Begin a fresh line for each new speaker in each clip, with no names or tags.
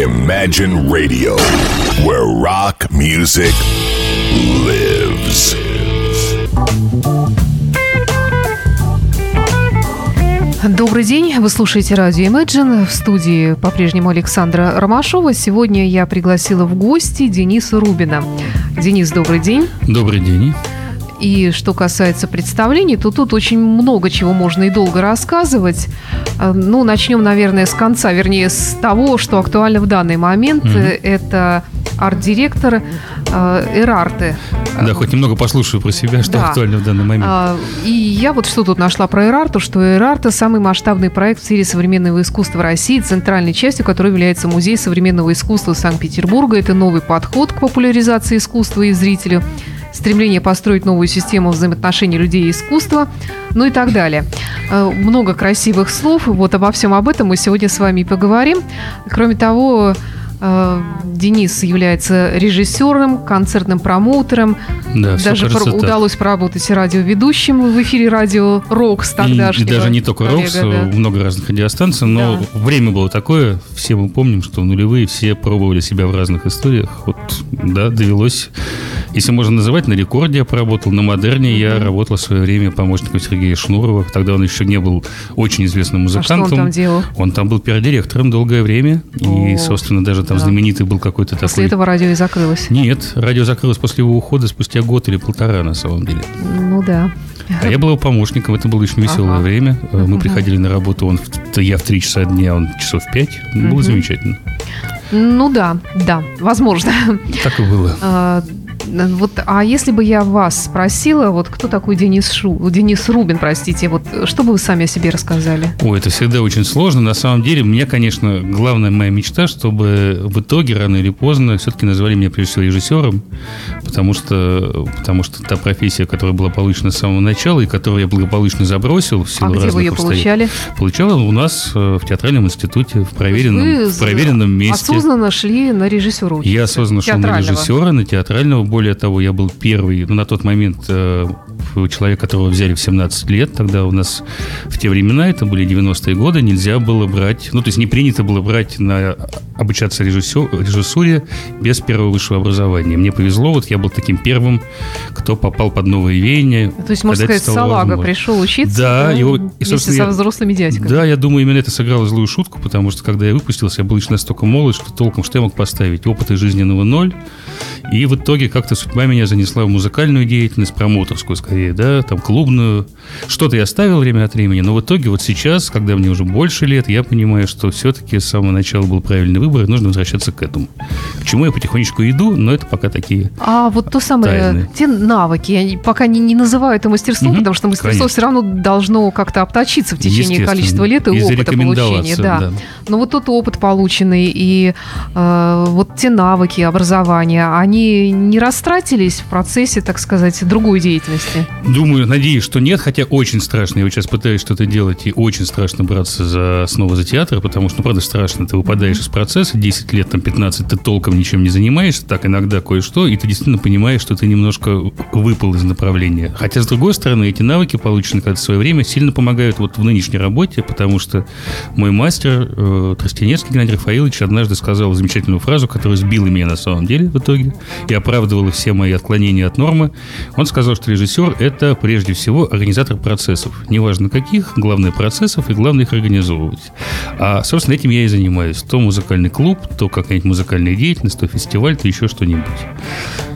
Imagine Radio, where rock music lives.
Добрый день, вы слушаете радио Imagine. В студии по-прежнему Александра Ромашова. Сегодня я пригласила в гости Дениса Рубина. Денис, добрый день.
Добрый день.
И что касается представлений, то тут очень много чего можно и долго рассказывать. А, ну, начнем, наверное, с конца, вернее, с того, что актуально в данный момент. Mm-hmm. Это арт-директор э, Эрарты.
Да, хоть немного послушаю про себя, что да. актуально в данный момент.
И я вот что тут нашла про Эрарту, что Эрарта – самый масштабный проект в сфере современного искусства в России, центральной частью которой является Музей современного искусства Санкт-Петербурга. Это новый подход к популяризации искусства и зрителю стремление построить новую систему взаимоотношений людей и искусства, ну и так далее. Э, много красивых слов. Вот обо всем об этом мы сегодня с вами и поговорим. Кроме того, Денис является режиссером, концертным промоутером. Да, даже кажется, удалось поработать радиоведущим в эфире радио Рокс
тогдашнего. И, и даже не только Рокс, да. много разных радиостанций, но да. время было такое, все мы помним, что в нулевые все пробовали себя в разных историях. Вот, да, довелось, если можно называть, на рекорде я поработал, на модерне mm-hmm. я работал в свое время помощником Сергея Шнурова. Тогда он еще не был очень известным музыкантом. А что
он там делал?
Он там был пиар-директором долгое время. О, и, собственно, даже там да. знаменитый был какой-то
после
такой... После
этого радио и закрылось?
Нет, радио закрылось после его ухода спустя год или полтора, на самом деле.
Ну да.
А я был его помощником, это было очень веселое ага. время. Мы uh приходили на работу, он, я в три часа дня, он часов в пять. Было замечательно.
Ну да, да, возможно.
Так и было.
Вот, а если бы я вас спросила, вот кто такой Денис Шу, Денис Рубин, простите, вот что бы вы сами о себе рассказали?
Ой, это всегда очень сложно. На самом деле, меня, конечно, главная моя мечта, чтобы в итоге рано или поздно все-таки назвали меня прежде всего режиссером, потому что, потому что та профессия, которая была получена с самого начала и которую я благополучно забросил в силу
а где вы ее получали?
Получала у нас э, в театральном институте, в проверенном, в проверенном месте.
осознанно шли на режиссеру?
Я осознанно шел на режиссера, на театрального более того, я был первый, ну, на тот момент э, человек, которого взяли в 17 лет. Тогда у нас в те времена, это были 90-е годы, нельзя было брать, ну, то есть не принято было брать на обучаться режиссер, режиссуре без первого высшего образования. Мне повезло, вот я был таким первым, кто попал под новые веяния.
То есть, можно сказать, салага возможно. пришел учиться
да, да, его,
и, вместе со взрослыми дядьками.
Да, я думаю, именно это сыграло злую шутку, потому что, когда я выпустился, я был еще настолько молод, что толком что я мог поставить? Опыта жизненного ноль. И в итоге как-то судьба меня занесла в музыкальную деятельность, промоутерскую скорее, да, там клубную. Что-то я оставил время от времени, но в итоге вот сейчас, когда мне уже больше лет, я понимаю, что все-таки с самого начала был правильный выбор, и нужно возвращаться к этому. К чему я потихонечку иду, но это пока такие
А вот то самое, тайны. те навыки, я пока не, не называю это мастерством, угу, потому что мастерство конечно. все равно должно как-то обточиться в течение количества лет и, и опыта получения. Да. да. Но вот тот опыт полученный и э, вот те навыки образования, они не растратились в процессе, так сказать, другой деятельности?
Думаю, надеюсь, что нет, хотя очень страшно. Я вот сейчас пытаюсь что-то делать, и очень страшно браться за снова за театр, потому что, ну, правда, страшно. Ты выпадаешь из процесса, 10 лет, там, 15, ты толком ничем не занимаешься, так иногда кое-что, и ты действительно понимаешь, что ты немножко выпал из направления. Хотя, с другой стороны, эти навыки, полученные когда в свое время, сильно помогают вот в нынешней работе, потому что мой мастер э, Тростенецкий Геннадий Рафаилович однажды сказал замечательную фразу, которая сбила меня на самом деле в итоге и оправдывала все мои отклонения от нормы. Он сказал, что режиссер – это прежде всего организатор процессов. Неважно каких, главное процессов и главное их организовывать. А, собственно, этим я и занимаюсь. То музыкальный клуб, то какая-нибудь музыкальная деятельность, то фестиваль, то еще что-нибудь.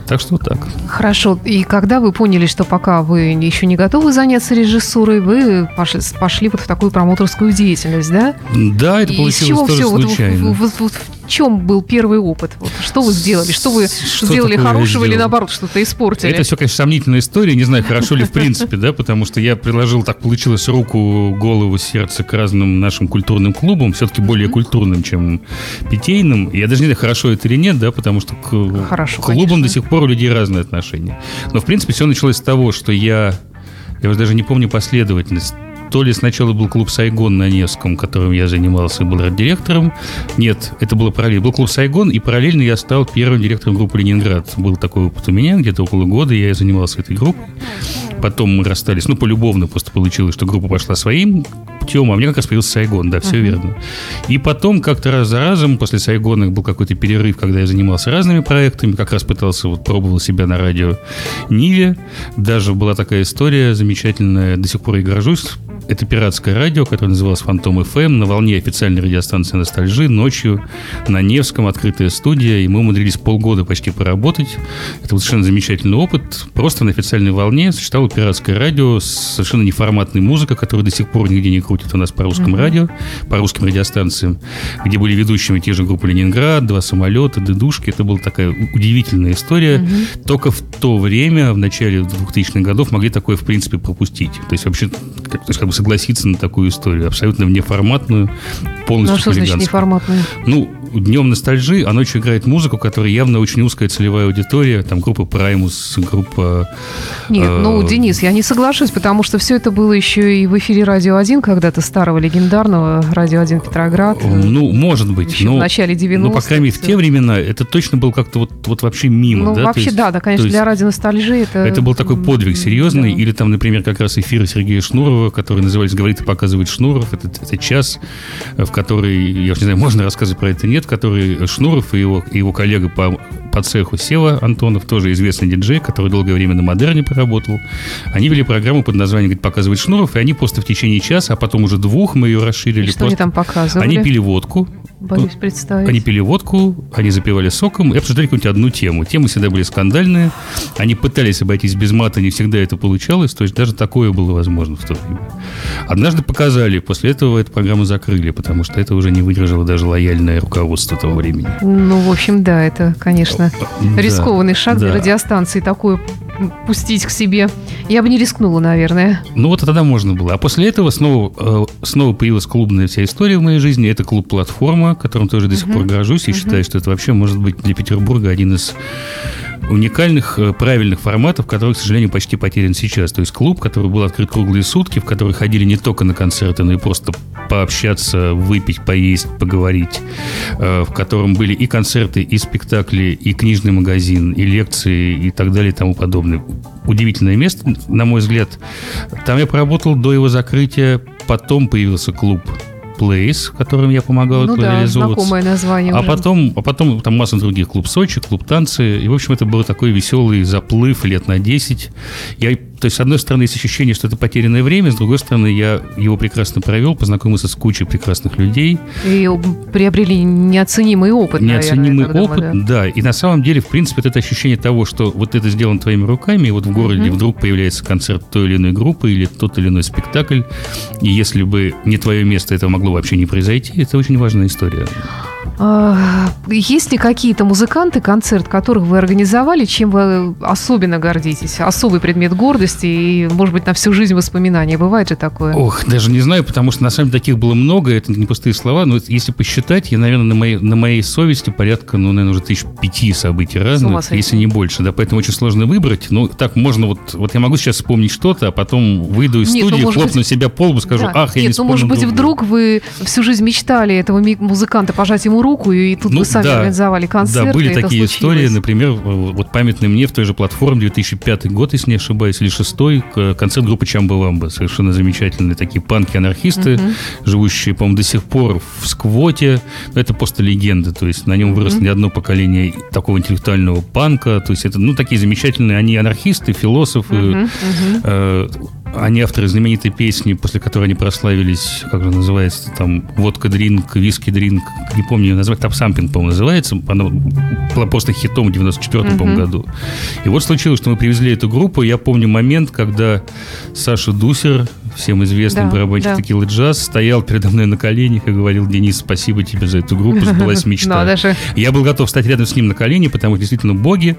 Так что так.
Хорошо. И когда вы поняли, что пока вы еще не готовы заняться режиссурой, вы пошли, пошли вот в такую промоутерскую деятельность, да?
Да, это получилось тоже случайно.
Вот, вот, вот, в чем был первый опыт? Вот, что вы сделали? Что вы что сделали хорошего или наоборот что-то испортили?
Это все, конечно, сомнительная история. Не знаю, хорошо ли в принципе, да, потому что я приложил, так получилось, руку, голову, сердце к разным нашим культурным клубам, все-таки более культурным, чем питейным. Я даже не знаю, хорошо это или нет, да, потому что к хорошо, клубам конечно. до сих пор пор у людей разные отношения. Но, в принципе, все началось с того, что я, я даже не помню последовательность, то ли сначала был клуб «Сайгон» на Невском, которым я занимался и был директором. Нет, это было параллельно. Был клуб «Сайгон», и параллельно я стал первым директором группы «Ленинград». Был такой опыт у меня, где-то около года я занимался этой группой. Потом мы расстались, ну, полюбовно просто получилось, что группа пошла своим путем, а мне как раз появился Сайгон, да, все uh-huh. верно. И потом как-то раз за разом, после Сайгона был какой-то перерыв, когда я занимался разными проектами, как раз пытался, вот пробовал себя на радио Ниве. Даже была такая история замечательная, до сих пор и горжусь, это пиратское радио, которое называлось Фантом FM, на волне официальной радиостанции Ностальжи, ночью на Невском, открытая студия, и мы умудрились полгода почти поработать. Это был совершенно замечательный опыт. Просто на официальной волне существовало пиратское радио с совершенно неформатной музыкой, которую до сих пор нигде не крутят у нас по русскому mm-hmm. радио, по русским радиостанциям, где были ведущими те же группы «Ленинград», «Два самолета», «Дедушки». Это была такая удивительная история. Mm-hmm. Только в то время, в начале 2000-х годов, могли такое, в принципе, пропустить. То есть вообще, то есть как бы согласиться на такую историю, абсолютно внеформатную, полностью
Ну, а что значит неформатную?
Ну, днем ностальжи, а ночью играет музыку, которая явно очень узкая целевая аудитория, там группа Праймус, группа...
Нет, э, ну, Денис, я не соглашусь, потому что все это было еще и в эфире «Радио 1», когда-то старого легендарного «Радио 1 Петроград».
Ну, может быть.
Еще но, в начале 90-х.
Ну, по крайней мере, в те времена это точно был как-то вот, вот вообще мимо,
ну,
да?
вообще,
есть,
да, да, конечно, для «Радио Ностальжи» это...
Это был такой подвиг серьезный, да. или там, например, как раз эфиры Сергея Шнурова, который назывались «Говорит и показывает Шнуров», это, это час, в который, я уж не знаю, можно рассказывать про это, нет, который Шнуров и его, и его коллега по, по цеху Сева Антонов, тоже известный диджей, который долгое время на Модерне поработал. Они вели программу под названием говорит, «Показывает Шнуров», и они просто в течение часа, а потом уже двух мы ее расширили.
И что просто... они там показывали?
Они пили водку.
Боюсь представить.
Они пили водку, они запивали соком и обсуждали какую-нибудь одну тему. Темы всегда были скандальные. Они пытались обойтись без мата, не всегда это получалось. То есть даже такое было возможно в то время. Однажды показали, после этого эту программу закрыли, потому что это уже не выдержало даже лояльное руководство того времени.
Ну, в общем, да, это, конечно, да, рискованный шаг да. для радиостанции такое пустить к себе. Я бы не рискнула, наверное.
Ну вот тогда можно было. А после этого снова, э, снова появилась клубная вся история в моей жизни. Это клуб-платформа, которым тоже до сих uh-huh. пор горжусь. И uh-huh. считаю, что это вообще может быть для Петербурга один из уникальных, э, правильных форматов, который, к сожалению, почти потерян сейчас. То есть клуб, который был открыт круглые сутки, в который ходили не только на концерты, но и просто пообщаться, выпить, поесть, поговорить, в котором были и концерты, и спектакли, и книжный магазин, и лекции, и так далее, и тому подобное. Удивительное место, на мой взгляд. Там я поработал до его закрытия, потом появился клуб Place, которым я помогал
ну да, знакомое название
а
уже.
потом, а потом там масса других. Клуб Сочи, клуб танцы. И, в общем, это был такой веселый заплыв лет на 10. Я то есть, с одной стороны, есть ощущение, что это потерянное время, с другой стороны, я его прекрасно провел, познакомился с кучей прекрасных людей.
И приобрели неоценимый опыт,
Неоценимый
наверное,
опыт, да. да. И на самом деле, в принципе, это ощущение того, что вот это сделано твоими руками, и вот в городе mm-hmm. вдруг появляется концерт той или иной группы или тот или иной спектакль, и если бы не твое место, это могло вообще не произойти, это очень важная история.
А, есть ли какие-то музыканты, концерт которых вы организовали, чем вы особенно гордитесь? Особый предмет гордости и, может быть, на всю жизнь воспоминания. Бывает же такое?
Ох, даже не знаю, потому что на самом деле таких было много, это не пустые слова, но если посчитать, я, наверное, на моей, на моей совести порядка, ну, наверное, уже тысяч пяти событий разных, если не больше, да, поэтому очень сложно выбрать. Ну, так можно вот, вот я могу сейчас вспомнить что-то, а потом выйду из Нет, ну, студии, ну, хлопну быть... себя по лбу, скажу, да. ах, я
Нет,
не
ну, может быть, вдруг вы всю жизнь мечтали этого музыканта пожать ему руку, и тут ну, вы сами да, организовали концерт.
Да, были такие истории, например, вот памятный мне в той же платформе 2005 год, если не ошибаюсь, или шестой, концерт группы Чамба Вамба. Совершенно замечательные такие панки-анархисты, угу. живущие, по-моему, до сих пор в сквоте. Это просто легенда, то есть на нем выросло угу. не одно поколение такого интеллектуального панка. То есть это, ну, такие замечательные, они анархисты, философы, угу, угу. Э, они авторы знаменитой песни, после которой они прославились, как же называется, там, водка дринк, виски дринк, не помню ее назвать, Тапсампинг, по-моему, называется. Она была просто хитом в 94 mm-hmm. году. И вот случилось, что мы привезли эту группу. Я помню момент, когда Саша Дусер, всем известный да, барабанщик да. Текила Джаз, стоял передо мной на коленях и говорил, Денис, спасибо тебе за эту группу, сбылась мечта. Я был готов стать рядом с ним на колени, потому что действительно боги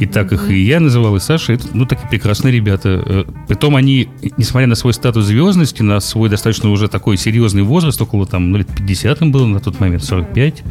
И так их и я называл, и Саша. Это, ну, такие прекрасные ребята. Э, притом они, несмотря на свой статус звездности, на свой достаточно уже такой серьезный возраст, около там, ну, лет 50 им было на тот момент, 45,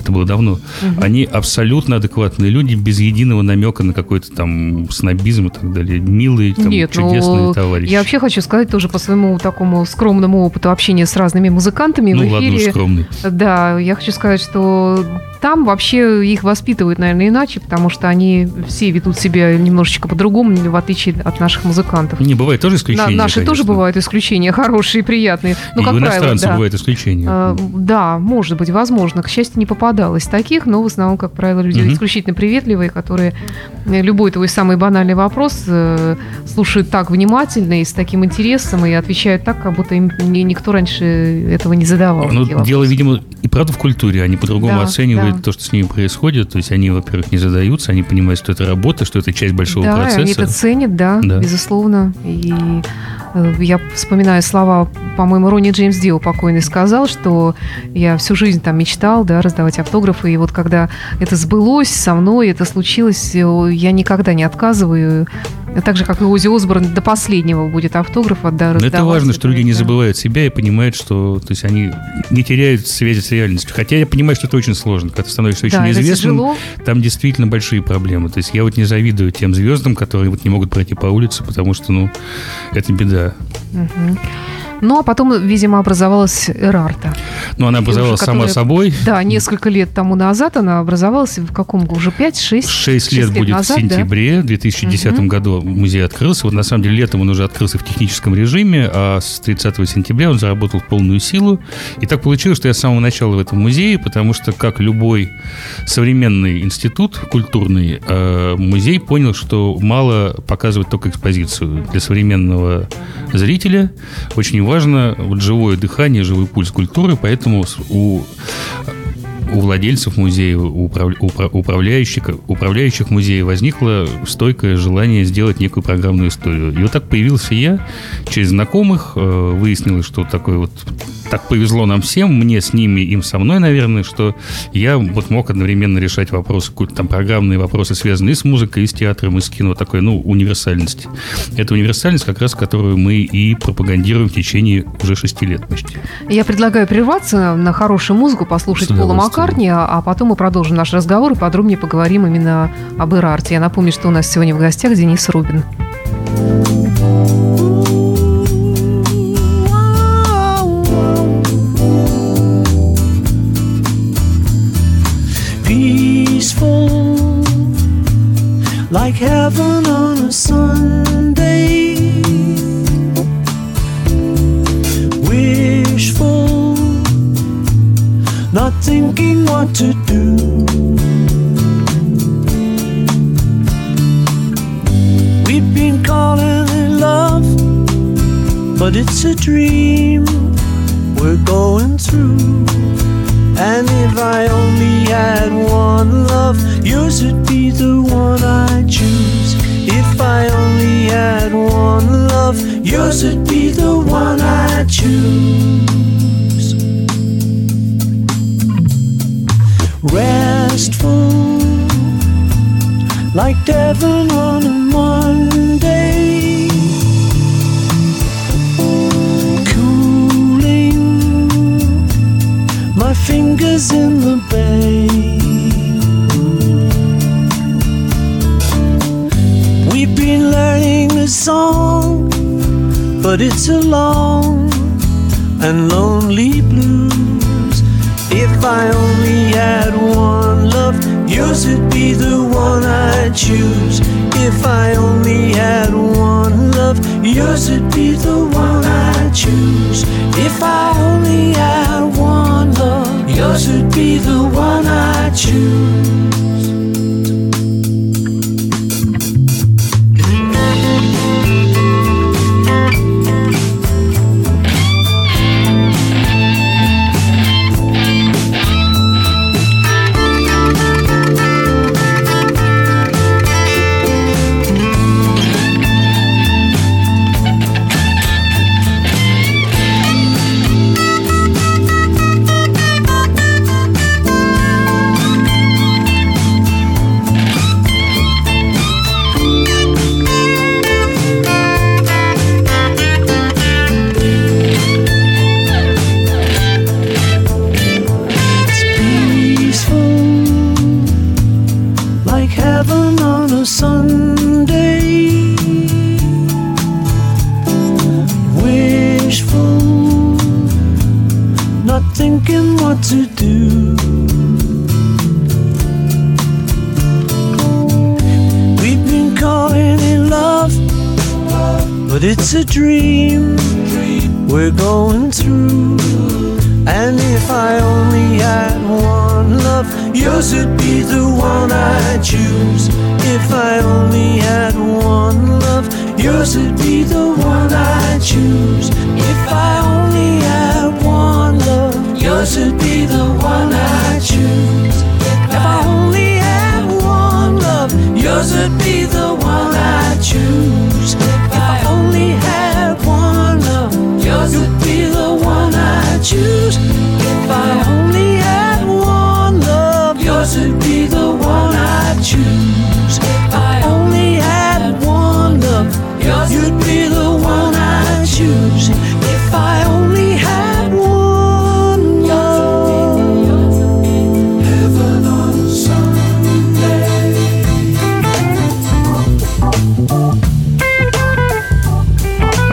это было давно, угу. они абсолютно адекватные люди, без единого намека на какой-то там снобизм и так далее. Милые, там, Нет, ну, чудесные ну, товарищи.
Я вообще хочу сказать тоже по своему такому скромному опыту общения с разными музыкантами
ну,
в эфире.
Ладно, скромный.
Да, я хочу сказать, что там вообще их воспитывают, наверное, иначе, потому что они все ведут себя немножечко по-другому, в отличие от наших музыкантов.
Не, бывает тоже исключения,
На, Наши
конечно.
тоже бывают исключения, хорошие, приятные.
Но, и как у правило, да. бывают исключения. А,
да, может быть, возможно. К счастью, не попадалось таких, но в основном, как правило, люди угу. исключительно приветливые, которые э, любой твой самый банальный вопрос э, слушают так внимательно и с таким интересом, и отвечают так, как будто им никто раньше этого не задавал.
Ну, дело, видимо, и правда в культуре, они по-другому да, оценивают да. то, что с ними происходит. То есть они, во-первых, не задаются, они понимают, что это работа, что это часть большого
да,
процесса.
Они это ценят, да, да. безусловно. И э, я вспоминаю слова, по-моему, Ронни Джеймс Дио покойный сказал, что я всю жизнь там мечтал, да, раздавать автографы, и вот когда это сбылось со мной, это случилось, э, я никогда не отказываю так же, как и Ози Осборн, до последнего будет автограф отдавать.
Но это важно, что люди не забывают себя и понимают, что то есть они не теряют связи с реальностью. Хотя я понимаю, что это очень сложно. Когда ты становишься очень да, известным, там действительно большие проблемы. То есть я вот не завидую тем звездам, которые вот не могут пройти по улице, потому что, ну, это беда.
Угу. Ну, а потом, видимо, образовалась Эрарта.
Ну, она образовалась сама собой.
Да, несколько лет тому назад она образовалась в каком уже 5-6?
6 лет, лет будет назад, в сентябре да? 2010 угу. году музей открылся. Вот на самом деле летом он уже открылся в техническом режиме, а с 30 сентября он заработал полную силу. И так получилось, что я с самого начала в этом музее, потому что, как любой современный институт культурный, э, музей понял, что мало показывать только экспозицию. Для современного зрителя очень важно вот живое дыхание, живой пульс культуры, поэтому у у владельцев музея, у управляющих, управляющих музея возникло стойкое желание сделать некую программную историю. И вот так появился я через знакомых, э, выяснилось, что такое вот так повезло нам всем, мне с ними, им со мной, наверное, что я вот мог одновременно решать вопросы, какие-то там программные вопросы, связанные с музыкой, и с театром, и с кино, такой, ну, универсальность. Это универсальность, как раз которую мы и пропагандируем в течение уже шести лет почти.
Я предлагаю прерваться на хорошую музыку, послушать Пола Маккартни, а потом мы продолжим наш разговор и подробнее поговорим именно об Ирарте. Я напомню, что у нас сегодня в гостях Денис Рубин. Like heaven on a Sunday. Wishful, not thinking what to do. We've been calling it love, but it's a dream we're going through. And if I only had one love, yours would be the one I choose. If I only had one love, yours would be the one I choose. Restful, like Devon on a Monday. Fingers in the bay. We've been learning a song, but it's a long and lonely blues. If I only had one love, yours would be the one I'd choose. If I only had one love, yours would be the one I'd choose. If I only had one love, yours would be the one I'd choose.
Sunday. Wishful, not thinking what to do. We've been calling in love, but it's a dream we're going through. And if I only had one love, yours would be the one I choose. If I only had one love, yours would be the one I choose. If I only had one love, yours would be the one I choose. If I only had one love, yours would be the one I choose. If I only had one love, yours would be the one I choose. If I only had one love, yours would be the one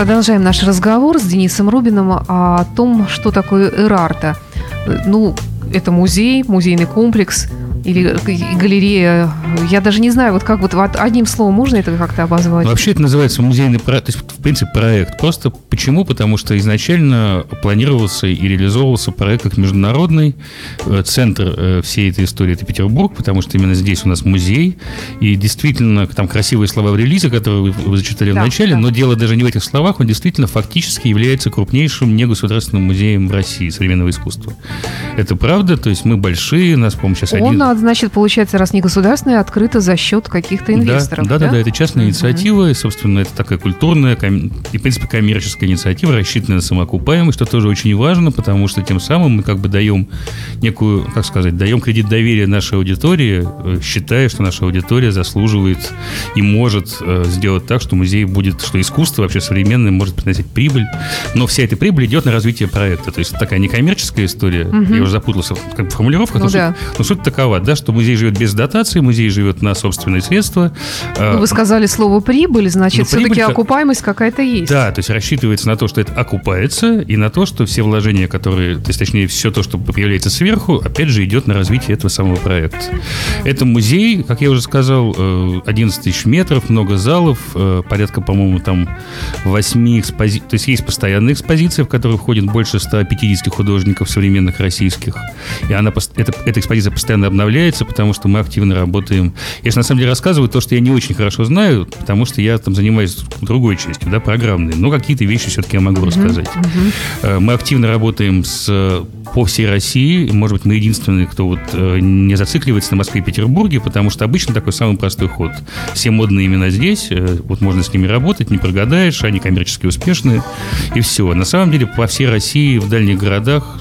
Продолжаем наш разговор с Денисом Рубиным о том, что такое Эрарта. Ну, это музей, музейный комплекс или галерея. Я даже не знаю, вот как вот одним словом можно это как-то обозвать?
Ну, вообще это называется музейный проект, то есть, в принципе, проект. Просто почему? Потому что изначально планировался и реализовывался проект как международный. Э, центр э, всей этой истории – это Петербург, потому что именно здесь у нас музей. И действительно, там красивые слова в релизе, которые вы, вы зачитали да, в начале, да. но дело даже не в этих словах, он действительно фактически является крупнейшим негосударственным музеем в России современного искусства. Это правда, то есть мы большие, нас, по-моему, сейчас
он один значит, получается, раз не государственная, открыто за счет каких-то инвесторов.
Да, да, да, да, это частная инициатива, и, собственно, это такая культурная и, в принципе, коммерческая инициатива, рассчитанная на самоокупаемость, что тоже очень важно, потому что тем самым мы как бы даем некую, как сказать, даем кредит доверия нашей аудитории, э, считая, что наша аудитория заслуживает и может э, сделать так, что музей будет, что искусство вообще современное может приносить прибыль, но вся эта прибыль идет на развитие проекта. То есть такая некоммерческая история, угу. я уже запутался в формулировках, ну, но, да. суть, но суть такова, да, что музей живет без дотации, музей живет на собственные средства.
Ну, вы сказали слово прибыль, значит, ну, все-таки прибыль, окупаемость какая-то есть.
Да, то есть рассчитывается на то, что это окупается, и на то, что все вложения, которые, то есть, точнее, все то, что появляется сверху, опять же, идет на развитие этого самого проекта. Это музей, как я уже сказал, 11 э, тысяч метров, много залов, э, порядка, по-моему, там 8 экспозиций, то есть есть постоянные экспозиции, в которые входит больше 150 художников современных российских, и она, эта, эта экспозиция постоянно обновляется появляется, потому что мы активно работаем. Я же на самом деле рассказываю то, что я не очень хорошо знаю, потому что я там занимаюсь другой частью, да, программной. Но какие-то вещи все-таки я могу uh-huh, рассказать. Uh-huh. Мы активно работаем с, по всей России. Может быть, мы единственные, кто вот э, не зацикливается на Москве и Петербурге, потому что обычно такой самый простой ход. Все модные имена здесь, э, вот можно с ними работать, не прогадаешь, они коммерчески успешные, и все. На самом деле, по всей России, в дальних городах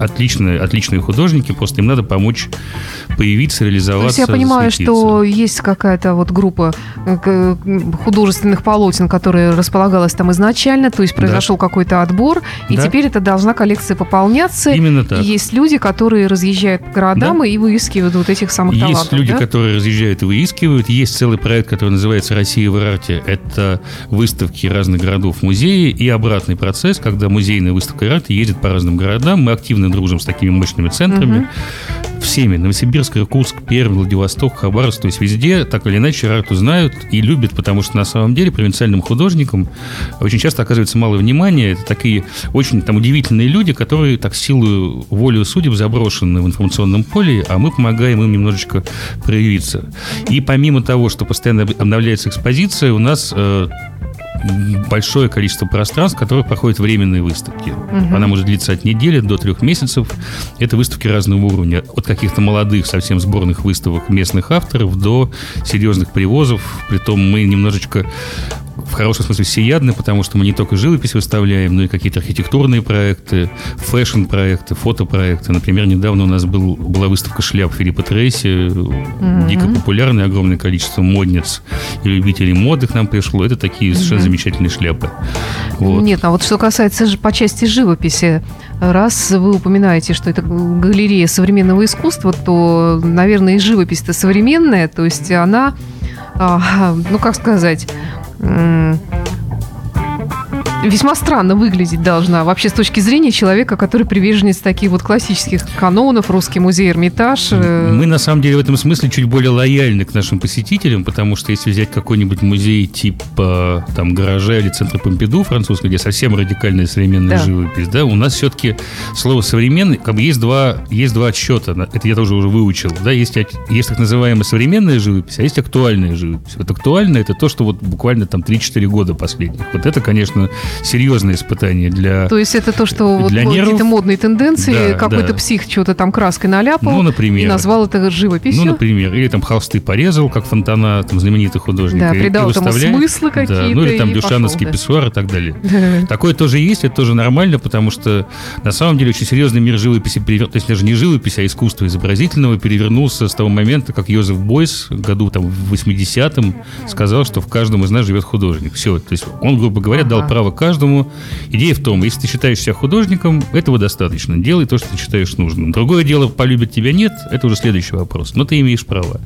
отличные, отличные художники, просто им надо помочь появиться, реализоваться.
То есть я понимаю, что есть какая-то вот группа э, художественных полотен, которая располагалась там изначально, то есть произошел да. какой-то отбор, и да. теперь это должна коллекция пополняться.
Именно так. И
есть люди, которые разъезжают по городам да. и выискивают вот этих самых
есть
талантов.
Есть люди,
да?
которые разъезжают и выискивают. Есть целый проект, который называется «Россия в арте». Это выставки разных городов музеи и обратный процесс, когда музейная выставка арта ездит по разным городам. Мы активно дружим с такими мощными центрами. Угу. Всеми. Новосибирск, Иркутск, Пермь, Владивосток, Хабаровск. То есть везде так или иначе арту знают и любят, потому что на самом деле провинциальным художникам очень часто оказывается мало внимания. Это такие очень там удивительные люди, которые так силу волю судеб заброшены в информационном поле, а мы помогаем им немножечко проявиться. И помимо того, что постоянно обновляется экспозиция, у нас э, большое количество пространств, в которых проходят временные выставки. Угу. Она может длиться от недели до трех месяцев. Это выставки разного уровня. От каких-то молодых, совсем сборных выставок местных авторов до серьезных привозов. Притом мы немножечко в хорошем смысле всеядны, потому что мы не только живопись выставляем, но и какие-то архитектурные проекты, фэшн-проекты, фотопроекты. Например, недавно у нас был, была выставка шляп Филиппа Трейси, mm-hmm. дико популярная, огромное количество модниц и любителей моды к нам пришло. Это такие совершенно mm-hmm. замечательные шляпы.
Вот. Нет, а вот что касается по части живописи, раз вы упоминаете, что это галерея современного искусства, то, наверное, и живопись-то современная, то есть она, ну как сказать, весьма странно выглядеть должна. Вообще, с точки зрения человека, который приверженец таких вот классических канонов, Русский музей Эрмитаж. э,
Мы, на самом деле, в этом смысле чуть более лояльны к нашим посетителям, потому что если взять какой-нибудь музей типа там гаража или центра Помпиду французского, где совсем радикальная современная
Да.
живопись, да, у нас все-таки слово современный, как бы есть два, есть два отсчета, это я тоже уже выучил, да, есть, есть так называемая современная живопись, а есть актуальная живопись. Вот актуальная это то, что вот буквально там 3-4 года последних. Вот это, конечно, серьезное испытание для
То есть это то, что вот какие-то модные тенденции,
Да,
какой-то
да.
псих что-то там краской наляпал
Ну, например.
и назвал это живописью.
Ну, например, или там холсты порезал, как Фонтана, там знаменитый художник.
Да,
и- и
придал этому
выставляет.
смыслы
Да,
какие-то
ну или там
и
дюшановский
да.
писсуар и так далее. Такое тоже есть, это тоже нормально, потому что на самом деле очень серьезный мир живописи, то есть даже не живописи, а искусства изобразительного перевернулся с того момента, как Йозеф Бойс году там в 80-м сказал, что в каждом из нас живет художник. Все, то есть он, грубо говоря, дал право каждому. Идея в том, если ты считаешь себя художником, этого достаточно. Делай то, что ты считаешь нужным. Другое дело, полюбит тебя нет, это уже следующий вопрос. Но ты имеешь право.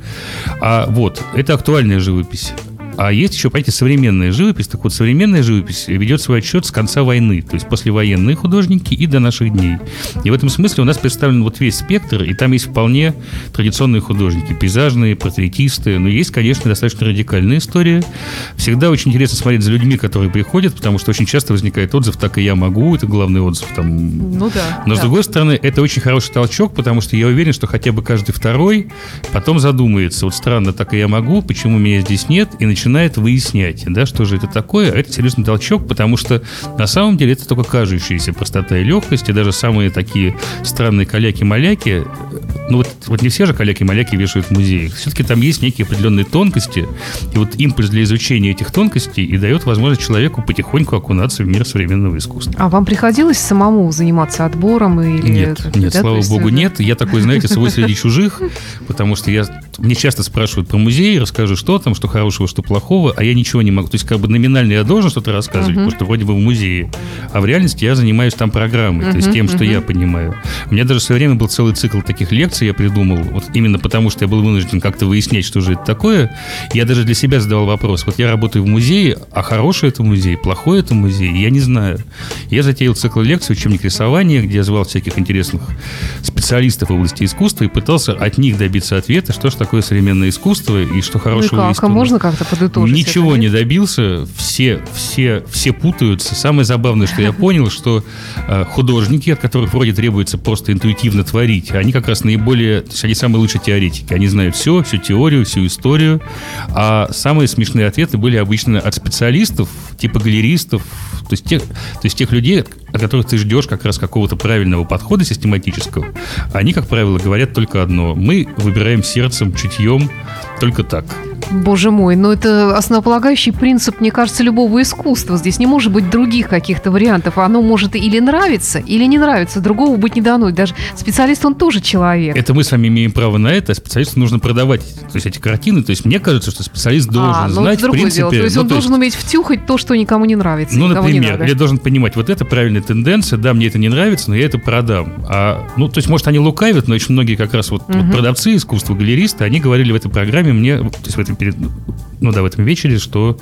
А вот, это актуальная живопись. А есть еще, понимаете, современная живопись. Так вот, современная живопись ведет свой отчет с конца войны, то есть послевоенные художники и до наших дней. И в этом смысле у нас представлен вот весь спектр, и там есть вполне традиционные художники, пейзажные, портретисты, но есть, конечно, достаточно радикальная история. Всегда очень интересно смотреть за людьми, которые приходят, потому что очень часто возникает отзыв «так и я могу», это главный отзыв там
Ну да.
но, с
да.
другой стороны, это очень хороший толчок, потому что я уверен, что хотя бы каждый второй потом задумается, вот странно, так и я могу, почему меня здесь нет, и начинает выяснять, да, что же это такое. А это серьезный толчок, потому что на самом деле это только кажущаяся простота и легкость, и даже самые такие странные каляки-маляки, ну вот, вот не все же каляки-маляки вешают в музеях. Все-таки там есть некие определенные тонкости, и вот импульс для изучения этих тонкостей и дает возможность человеку потихоньку окунаться в мир современного искусства.
А вам приходилось самому заниматься отбором или
Нет,
как-то,
нет,
да,
слава
есть,
богу, нет. Я такой, знаете, свой среди чужих, потому что я мне часто спрашивают про музей, расскажу, что там, что хорошего, что плохого, а я ничего не могу. То есть, как бы номинально я должен что-то рассказывать, потому что вроде бы в музее. А в реальности я занимаюсь там программой, то есть тем, что я понимаю. У меня даже в свое время был целый цикл таких лекций, я придумал, вот именно потому, что я был вынужден как-то выяснять, что же это такое. Я даже для себя задавал вопрос. Вот я работаю в музее, а хороший это музей, плохой это музей, я не знаю. Я затеял цикл лекций «Учебник рисования», где я звал всяких интересных специалистов в области искусства и пытался от них добиться ответа, что же такое современное искусство и что
Ну и
хорошего
как?
есть
А можно как-то подытожить?
Ничего не добился, все, все, все путаются. Самое забавное, что я понял, что э, художники, от которых вроде требуется просто интуитивно творить, они как раз наиболее, то есть они самые лучшие теоретики. Они знают все, всю теорию, всю историю. А самые смешные ответы были обычно от специалистов, типа галеристов, то есть тех, то есть тех людей, от которых ты ждешь как раз какого-то правильного подхода систематического. Они, как правило, говорят только одно. Мы выбираем сердцем, чутьем, только так.
Боже мой, но это основополагающий принцип, мне кажется, любого искусства. Здесь не может быть других каких-то вариантов. Оно может или нравиться, или не нравиться. Другого быть не дано. Даже специалист, он тоже человек.
Это мы с вами имеем право на это, а специалисту нужно продавать то есть эти картины. То есть мне кажется, что специалист должен
а, ну,
знать, в принципе...
дело. То есть
ну,
он должен уметь втюхать то, что никому не нравится.
ну, например, или должен понимать, вот это правильная тенденция, да, мне это не нравится, но я это продам. А, ну, то есть, может, они лукавят, но очень многие как раз вот, вот продавцы искусства, галеристы, они говорили в этой программе мне, то есть в этом перед, ну да, в этом вечере, что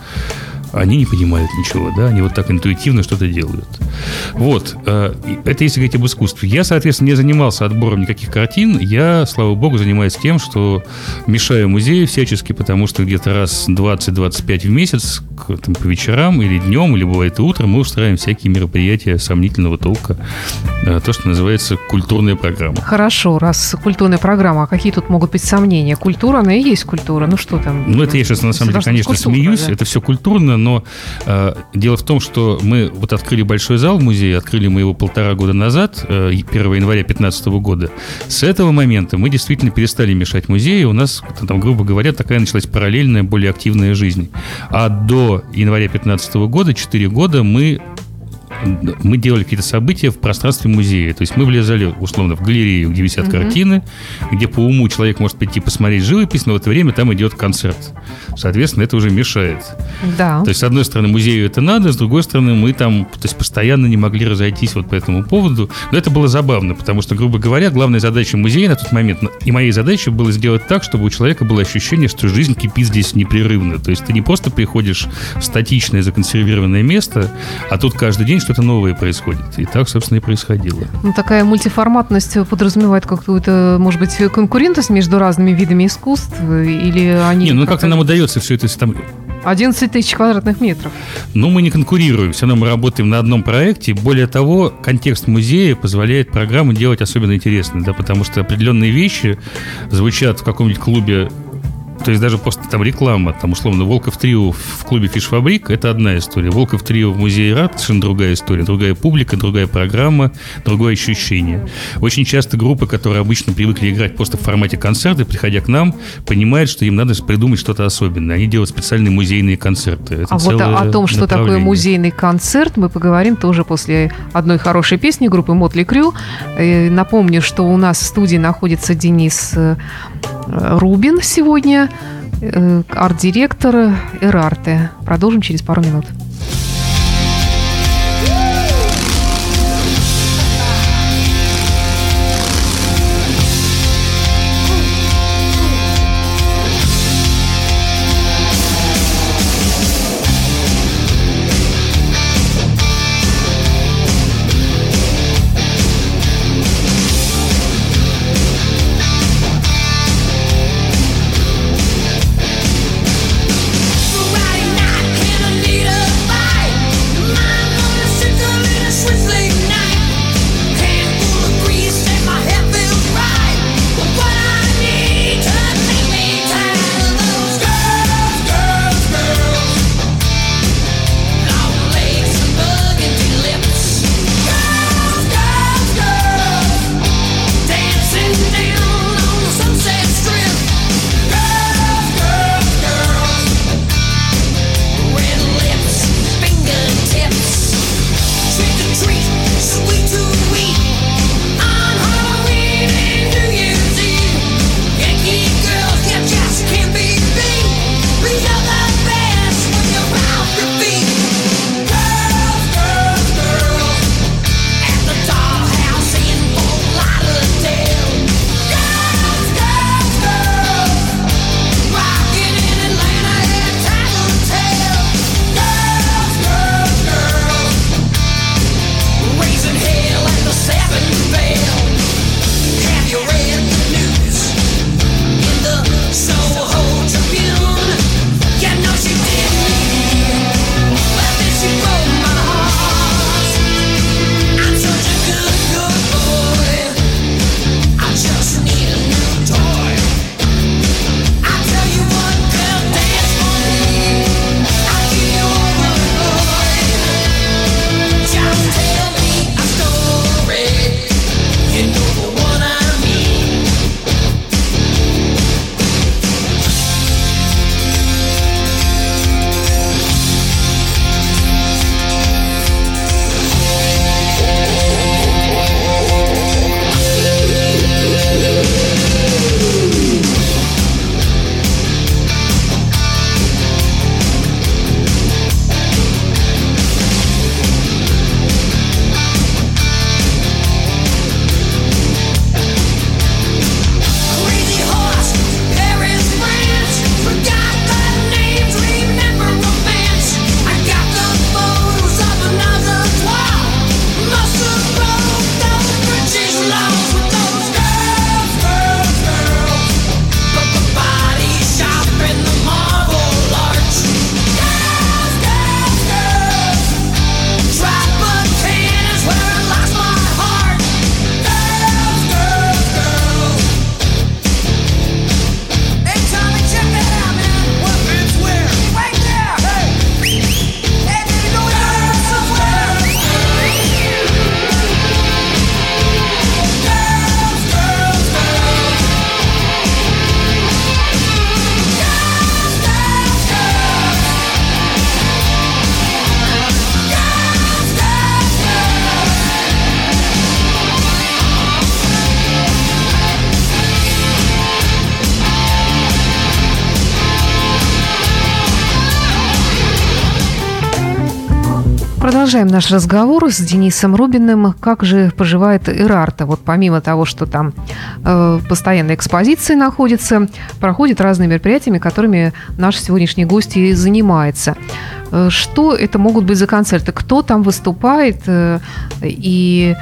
они не понимают ничего, да, они вот так интуитивно что-то делают. Вот, э, это если говорить об искусстве. Я, соответственно, не занимался отбором никаких картин, я, слава богу, занимаюсь тем, что мешаю музею всячески, потому что где-то раз 20-25 в месяц, там, по вечерам или днем, или бывает и утром, мы устраиваем всякие мероприятия сомнительного толка, э, то, что называется культурная программа.
Хорошо, раз культурная программа, а какие тут могут быть сомнения? Культура, она и есть культура. Ну что там?
Ну, это я сейчас, на самом деле, конечно,
культура,
смеюсь.
да.
Это все культурно, но э, дело в том, что мы вот открыли большой зал в музее, открыли мы его полтора года назад, э, 1 января 2015 года. С этого момента мы действительно перестали мешать музею. У нас, там, грубо говоря, такая началась параллельная, более активная жизнь. А до января 2015 года, 4 года, мы мы делали какие-то события в пространстве музея. То есть мы влезали, условно, в галерею, где висят mm-hmm. картины, где по уму человек может прийти посмотреть живопись, но в это время там идет концерт. Соответственно, это уже мешает.
Да.
То есть, с одной стороны, музею это надо, с другой стороны, мы там то есть, постоянно не могли разойтись вот по этому поводу. Но это было забавно, потому что, грубо говоря, главная задача музея на тот момент, и моей задачей было сделать так, чтобы у человека было ощущение, что жизнь кипит здесь непрерывно. То есть ты не просто приходишь в статичное законсервированное место, а тут каждый день что-то новое происходит. И так, собственно, и происходило.
Ну, такая мультиформатность подразумевает какую-то, может быть, конкурентность между разными видами искусств? Или они...
Не, ну как-то нам удается все это там
11 тысяч квадратных метров.
Ну, мы не конкурируем, все равно мы работаем на одном проекте. Более того, контекст музея позволяет программу делать особенно интересной, да, потому что определенные вещи звучат в каком-нибудь клубе то есть даже просто там реклама, там условно Волков Трио в клубе Фишфабрик, это одна история. Волков Трио в музее РАД совершенно другая история, другая публика, другая программа, другое ощущение. Очень часто группы, которые обычно привыкли играть просто в формате концерта, приходя к нам, понимают, что им надо придумать что-то особенное. Они делают специальные музейные концерты.
Это а вот о том, что такое музейный концерт, мы поговорим тоже после одной хорошей песни группы Мотли Крю. Напомню, что у нас в студии находится Денис э, Рубин сегодня, э, арт-директор Эрарте. Продолжим через пару минут. Продолжаем наш разговор с Денисом Рубиным. Как же поживает Ирарта? Вот помимо того, что там э, постоянно экспозиции находятся, проходят разные мероприятия, которыми наш сегодняшний гость и занимается. Э, что это могут быть за концерты? Кто там выступает? Э, и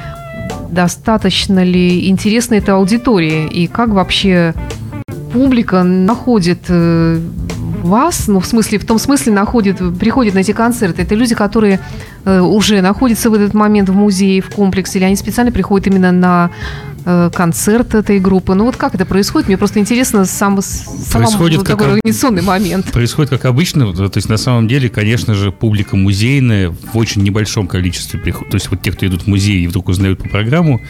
достаточно ли интересна эта аудитория? И как вообще публика находит э, вас, ну, в смысле, в том смысле находит, приходят на эти концерты, это люди, которые э, уже находятся в этот момент в музее, в комплексе, или они специально приходят именно на э, концерт этой группы. Ну вот как это происходит? Мне просто интересно сам, сам
происходит
вот такой организационный момент.
Происходит как обычно. То есть на самом деле, конечно же, публика музейная в очень небольшом количестве приходит. То есть вот те, кто идут в музей и вдруг узнают по программу,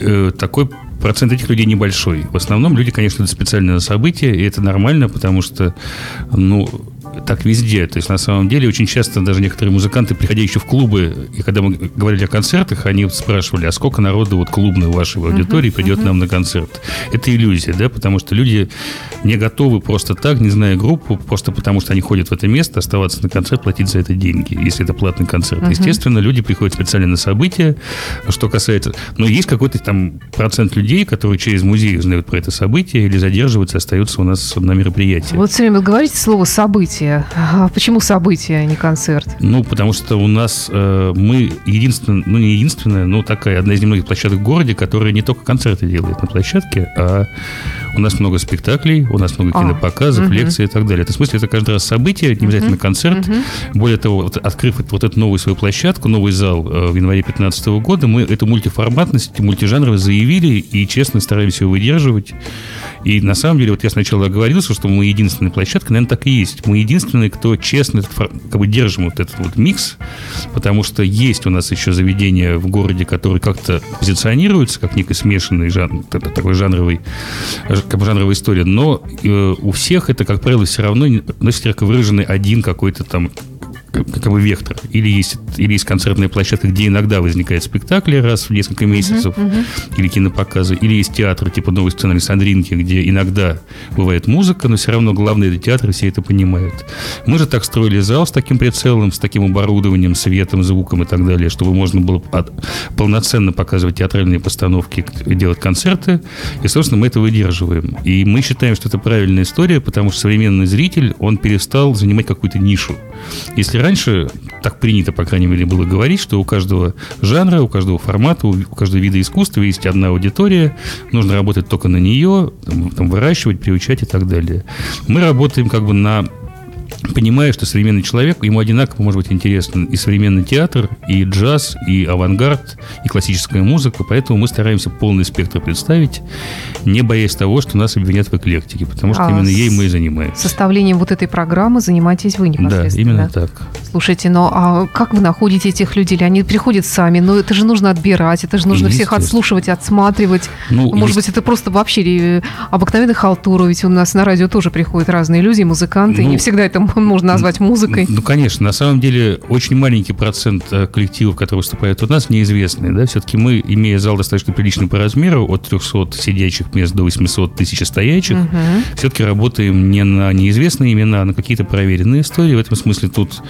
э, такой процент этих людей небольшой. В основном люди, конечно, это специальное событие, и это нормально, потому что, ну, так везде. То есть, на самом деле, очень часто даже некоторые музыканты, приходящие в клубы, и когда мы говорили о концертах, они спрашивали, а сколько народу вот клубной вашей аудитории uh-huh, придет uh-huh. нам на концерт? Это иллюзия, да, потому что люди не готовы просто так, не зная группу, просто потому что они ходят в это место, оставаться на концерт, платить за это деньги, если это платный концерт. Uh-huh. Естественно, люди приходят специально на события, что касается... Но есть какой-то там процент людей, которые через музей узнают про это событие или задерживаются, остаются у нас на мероприятии.
Вот все время говорите слово «событие» событие. А почему событие, а не концерт?
Ну, потому что у нас э, мы единственная, ну не единственная, но такая одна из немногих площадок в городе, которая не только концерты делает на площадке, а у нас много спектаклей, у нас много а, кинопоказов, угу. лекций и так далее. Это в смысле это каждый раз событие, не обязательно концерт. Угу. Более того, вот, открыв вот эту новую свою площадку, новый зал э, в январе 2015 года, мы эту мультиформатность, мультижанровость заявили и честно стараемся ее выдерживать. И на самом деле, вот я сначала оговорился, что мы единственная площадка, наверное, так и есть. Мы единственные, кто честно как бы держим вот этот вот микс, потому что есть у нас еще заведения в городе, которые как-то позиционируются как некий смешанный жанр, такой жанровый, жанровая история, но э, у всех это, как правило, все равно носит ярко выраженный один какой-то там как бы вектор. Или есть, или есть концертная площадка, где иногда возникает спектакли раз в несколько месяцев, uh-huh, uh-huh. или кинопоказы, или есть театры типа новой сцены Александринки, где иногда бывает музыка, но все равно главное это театры, все это понимают. Мы же так строили зал с таким прицелом, с таким оборудованием, светом, звуком и так далее, чтобы можно было от, полноценно показывать театральные постановки, делать концерты, и, собственно, мы это выдерживаем. И мы считаем, что это правильная история, потому что современный зритель, он перестал занимать какую-то нишу. Если раньше, так принято, по крайней мере, было говорить, что у каждого жанра, у каждого формата, у каждого вида искусства есть одна аудитория, нужно работать только на нее, там, выращивать, приучать и так далее. Мы работаем как бы на понимая, что современный человек, ему одинаково может быть интересен и современный театр, и джаз, и авангард, и классическая музыка, поэтому мы стараемся полный спектр представить, не боясь того, что нас обвинят в эклектике, потому что а именно ей мы и занимаемся.
Составлением вот этой программы занимаетесь вы непосредственно?
Да, именно так.
Слушайте, но а как вы находите этих людей? Они приходят сами, но это же нужно отбирать, это же нужно всех отслушивать, отсматривать. Ну, Может есть... быть, это просто вообще обыкновенный халтура, ведь у нас на радио тоже приходят разные люди, музыканты, ну, и не всегда это можно назвать музыкой.
Ну, конечно, на самом деле очень маленький процент э, коллективов, которые выступают у нас, неизвестные. Да? Все-таки мы, имея зал достаточно приличный по размеру, от 300 сидячих мест до 800 тысяч стоячих, угу. все-таки работаем не на неизвестные имена, а на какие-то проверенные истории. В этом смысле тут,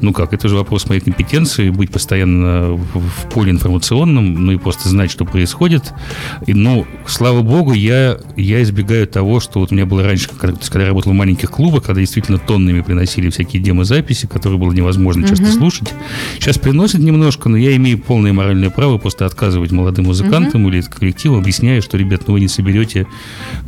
ну как, это же вопрос моей компетенции, быть постоянно в, в поле информационном, ну и просто знать, что происходит. И, ну, слава богу, я, я избегаю того, что вот у меня было раньше, когда, когда я работал в маленьких клубах, когда действительно тоннами приносили всякие демозаписи, которые было невозможно часто угу. слушать. Сейчас приносят немножко, но я имею полное моральное право просто отказывать молодым музыкантам угу. или коллективу, объясняя, что, ребят, ну вы не соберете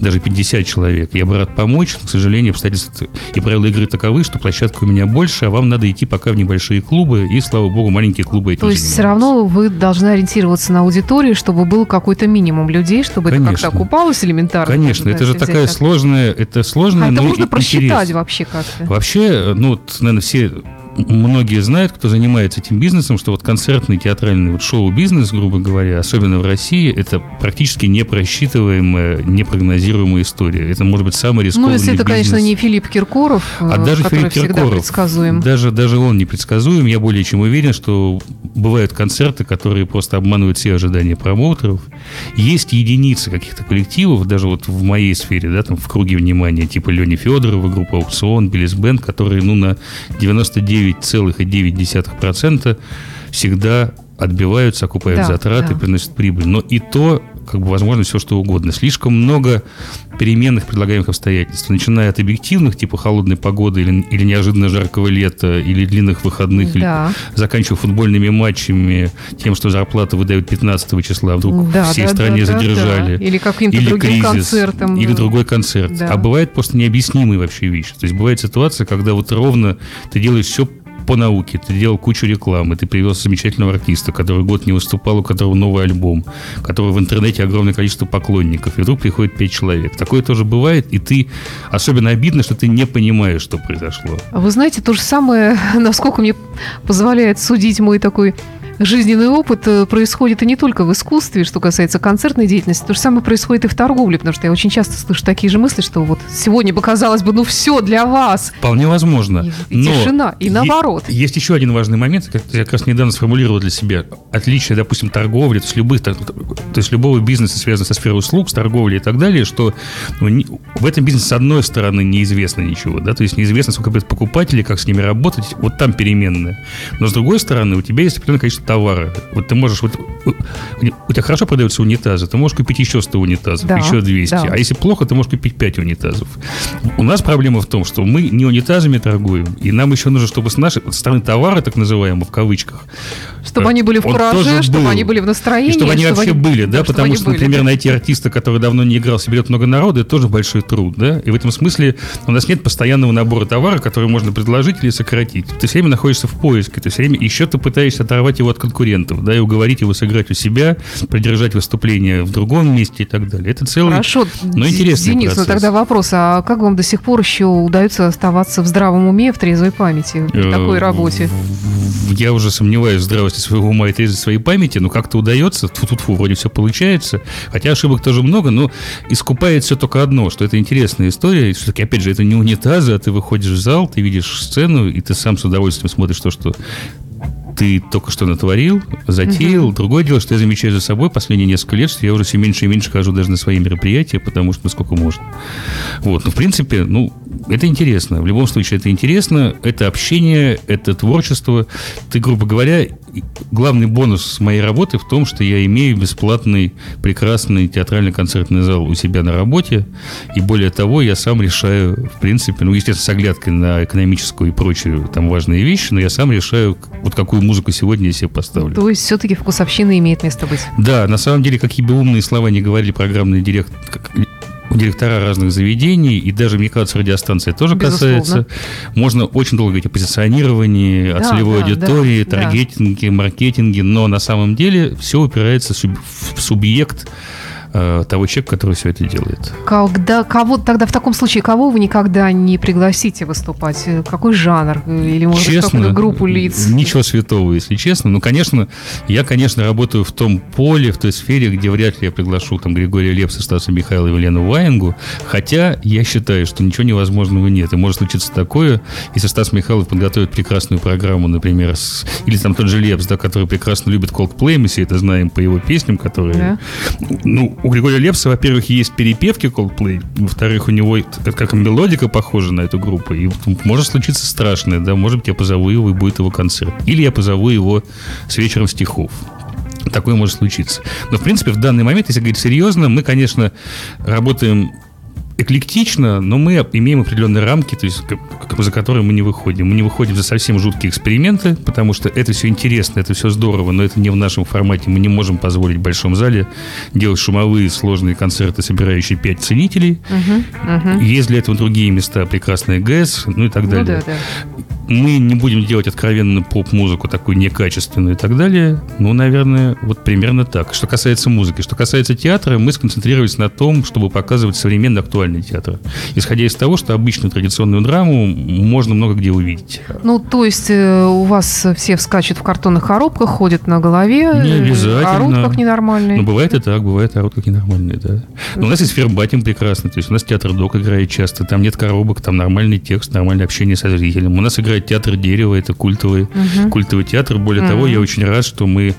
даже 50 человек. Я бы рад помочь, но, к сожалению, обстоятельства и правила игры таковы, что площадка у меня больше, а вам надо идти пока в небольшие клубы, и, слава богу, маленькие клубы
этим То есть все равно вы должны ориентироваться на аудиторию, чтобы был какой-то минимум людей, чтобы Конечно. это как-то окупалось элементарно.
Конечно, это же такая сложная, это сложная, а
это можно просчитать вообще как-то?
Вообще, ну, наверное, все многие знают, кто занимается этим бизнесом, что вот концертный, театральный вот шоу-бизнес, грубо говоря, особенно в России, это практически непросчитываемая, непрогнозируемая история. Это может быть самый рискованный
Ну, если
это,
бизнес. конечно, не Филипп Киркоров,
а даже который Филипп Киркоров, предсказуем. Даже, даже он непредсказуем. Я более чем уверен, что бывают концерты, которые просто обманывают все ожидания промоутеров. Есть единицы каких-то коллективов, даже вот в моей сфере, да, там в круге внимания, типа Лени Федорова, группа Аукцион, Биллис Бенд, которые, ну, на 99 99,9% всегда отбиваются, окупают
Да,
затраты,
да.
приносят прибыль. Но и то, как бы, возможно, все что угодно. Слишком много переменных предлагаемых обстоятельств, начиная от объективных, типа холодной погоды или, или неожиданно жаркого лета, или длинных выходных,
Да.
или заканчивая футбольными матчами, тем, что зарплаты выдают 15 числа, а вдруг
Да,
всей
да,
стране
да, да,
задержали.
да. Или каким-то
или
другим
кризис,
концертом.
Или другой концерт.
Да.
А бывает просто необъяснимые вообще вещи. То есть бывает ситуация, когда вот ровно ты делаешь все по науке, ты делал кучу рекламы, ты привез замечательного артиста, который год не выступал, у которого новый альбом, которого в интернете огромное количество поклонников, и вдруг приходит пять человек. Такое тоже бывает, и ты особенно обидно, что ты не понимаешь, что произошло.
А Вы знаете, то же самое, насколько мне позволяет судить мой такой жизненный опыт, э, происходит и не только в искусстве, что касается концертной деятельности, то же самое происходит и в торговле, потому что я очень часто слышу такие же мысли, что вот сегодня бы казалось бы, ну все для вас.
Вполне возможно.
И- и тишина, и наоборот.
Есть еще один важный момент, как я как раз недавно сформулировал для себя. Отличие, допустим, торговли, то есть, любых, то есть любого бизнеса, связанного со сферой услуг, с торговлей и так далее, что ну, не- в этом бизнесе, с одной стороны, неизвестно ничего, да, то есть неизвестно, сколько будет покупателей, как с ними работать, вот там переменная. Но с другой стороны, у тебя есть определенное количество товара. Вот ты можешь, вот, у, тебя хорошо продаются унитазы, ты можешь купить еще 100 унитазов,
Да,
еще 200.
да.
А если плохо, ты можешь купить 5 унитазов. У нас проблема в том, что мы не унитазами торгуем, и нам еще нужно, чтобы с нашей стороны товара, так называемого, в кавычках,
Чтобы они были в кураже, чтобы
был.
они были в настроении.
и чтобы они вообще были, да,
чтобы
потому
они
что,
были,
например,
да.
найти артиста, который давно не играл, соберет много народа, это тоже большой труд, да, и в этом смысле у нас нет постоянного набора товара, который можно предложить или сократить. Ты все время находишься в поиске, ты все время еще ты пытаешься оторвать его от конкурентов, да, и уговорить его сыграть у себя, продержать выступление в другом месте и так далее. Это целый...
Хорошо,
но интересный
Денис, ну
процесс.
тогда вопрос, а как вам до сих пор еще удается оставаться в здравом уме, в трезвой памяти при
Э,
такой работе?
Я уже сомневаюсь в здравости своего ума и трезвости своей памяти, но как-то удается, тьфу-тьфу, вроде все получается, хотя ошибок тоже много, но искупает все только одно, что это интересная история, и все-таки, опять же, это не унитазы, а ты выходишь в зал, ты видишь сцену, и ты сам с удовольствием смотришь то, что ты только что натворил, затеял. Другое дело, что я замечаю за собой последние несколько лет, что я уже все меньше и меньше хожу даже на свои мероприятия, потому что насколько можно. Вот, но в принципе, ну, это интересно. В любом случае, это интересно, это общение, это творчество. Ты, грубо говоря, главный бонус моей работы в том, что я имею бесплатный, прекрасный театрально-концертный зал у себя на работе. И более того, я сам решаю, в принципе, ну, естественно, с оглядкой на экономическую и прочие там важные вещи, но я сам решаю, вот какую музыку сегодня я себе поставлю.
То есть все-таки вкусовщина имеет место быть.
Да, на самом деле, какие бы умные слова не говорили программные директ... как- директора разных заведений, и даже, мне кажется, радиостанция тоже
Безусловно.
касается. Можно очень долго говорить о позиционировании, о
Да,
целевой
да,
аудитории,
да, да.
таргетинге, маркетинге, но на самом деле все упирается в субъект э, того человека, который все это делает.
Когда, кого, тогда в таком случае, кого вы никогда не пригласите выступать? Э, Какой жанр? Э, Или, может,
честно,
группу лиц?
Ничего святого, если честно. Ну, конечно, я, конечно, работаю в том поле, в той сфере, где вряд ли я приглашу там Григория Лепса, Стаса Михайлова и Лену Ваенгу. Хотя я считаю, что ничего невозможного нет. И может случиться такое, если Стас Михайлов подготовит прекрасную программу, например, с- или там тот же Лепс, да, который прекрасно любит Coldplay, мы все это знаем по его песням, которые... Ну, у Григория Лепса, во-первых, есть перепевки Coldplay, во-вторых, у него как, мелодика похожа на эту группу, и может случиться страшное, да, может быть, я позову его, и будет его концерт. Или я позову его с вечером стихов. Такое может случиться. Но, в принципе, в данный момент, если говорить серьезно, мы, конечно, работаем эклектично, но мы имеем определенные рамки, то есть за которые мы не выходим. Мы не выходим за совсем жуткие эксперименты, потому что это все интересно, это все здорово, но это не в нашем формате. Мы не можем позволить в большом зале делать шумовые сложные концерты, собирающие пять ценителей. Есть для этого другие места, прекрасная ГЭС, ну и так
Ну
далее.
да, да.
Мы не будем делать откровенную поп-музыку, такую некачественную и так далее. Ну, наверное, вот примерно так. Что касается музыки. Что касается театра, мы сконцентрировались на том, чтобы показывать современный актуальный театр. Исходя из того, что обычную традиционную драму можно много где увидеть.
Ну, то есть э, у вас все вскачут в картонных коробках, ходят на голове,
Не
э,
обязательно.
орут как ненормальные.
Ну, бывает и так, бывает орут как ненормальные, да. Но у нас есть фербатим прекрасный, то есть у нас театр док играет часто, там нет коробок, там нормальный текст, нормальное общение со зрителем. У нас играет играет театр дерева, это культовый, культовый театр. Более того, я очень рад, что мы...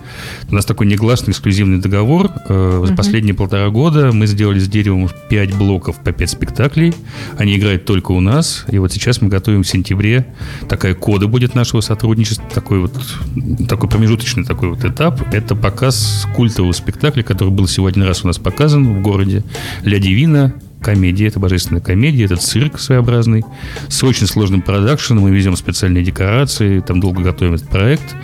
У нас такой негласный эксклюзивный договор. Э, За последние полтора года мы сделали с деревом 5 блоков по 5 спектаклей. Они играют только у нас. И вот сейчас мы готовим в сентябре. Такая кода будет нашего сотрудничества. Такой вот такой промежуточный такой вот этап. Это показ культового спектакля, который был всего один раз у нас показан в городе. «Ля Дивина», комедия, это божественная комедия, это цирк своеобразный, с очень сложным продакшеном, мы везем специальные декорации, там долго готовим этот проект.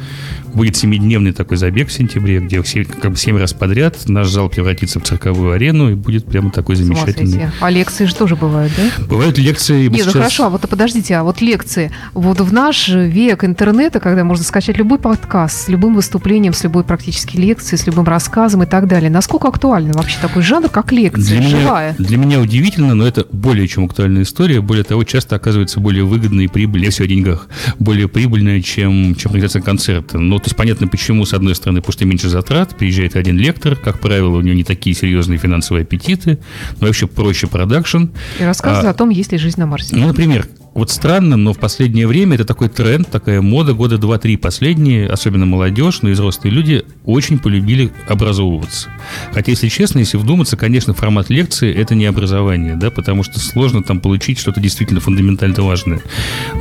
Будет семидневный такой забег в сентябре, где все, как бы семь раз подряд наш зал превратится в цирковую арену и будет прямо такой замечательный.
А лекции же тоже бывают, да?
Бывают лекции.
Нет, ну
сейчас-
хорошо, а вот подождите, а вот лекции. Вот в наш век интернета, когда можно скачать любой подкаст с любым выступлением, с любой практически лекцией, с любым рассказом и так далее, насколько актуален вообще такой жанр, как лекция,
Для
живая?
меня, для меня удивительно, но это более чем актуальная история. Более того, часто оказывается более выгодной и прибыльной, все о деньгах, более прибыльная, чем, чем организация концерта. Ну, то есть понятно, почему, с одной стороны, потому что меньше затрат, приезжает один лектор, как правило, у него не такие серьезные финансовые аппетиты, но вообще проще продакшн.
И рассказываю
А-
о том, есть ли жизнь на Марсе.
Ну, например, вот странно, но в последнее время это такой тренд, такая мода, года два-три последние, особенно молодежь, но и взрослые люди очень полюбили образовываться. Хотя, если честно, если вдуматься, конечно, формат лекции – это не образование, да, потому что сложно там получить что-то действительно фундаментально важное.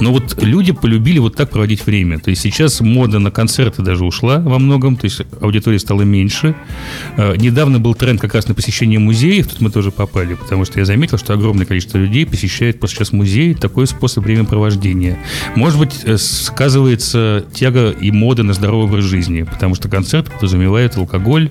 Но вот люди полюбили вот так проводить время. То есть сейчас мода на концерты даже ушла во многом, то есть аудитория стала меньше. Э, Недавно был тренд как раз на посещение музеев, тут мы тоже попали, потому что я заметил, что огромное количество людей посещает сейчас музей, такой способ времяпровождения. Может быть, э, сказывается тяга и мода на здоровый образ жизни, потому что концерт подразумевает алкоголь,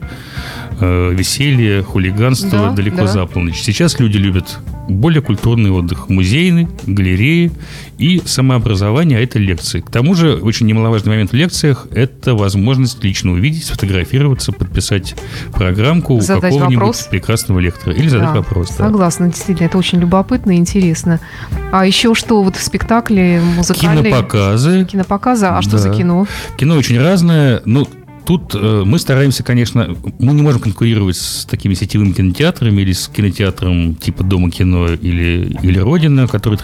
э, веселье, хулиганство
Да,
далеко
да.
за полночь. Сейчас люди любят более культурный отдых, музейный, галереи и самообразование, а это лекции. К тому же, очень немаловажный момент в лекциях – это возможность лично увидеть, сфотографироваться, подписать программку у
Задать
какого-нибудь
вопрос.
прекрасного лектора. Или задать
Да,
вопрос. да.
Согласна, действительно, это очень любопытно и интересно. А еще что вот в спектакле музыкальные...
Кинопоказы.
Кинопоказы, а что за кино?
Кино очень разное. Ну, тут э, мы стараемся, конечно, мы не можем конкурировать с такими сетевыми кинотеатрами или с кинотеатром типа Дома кино или, или Родина, которые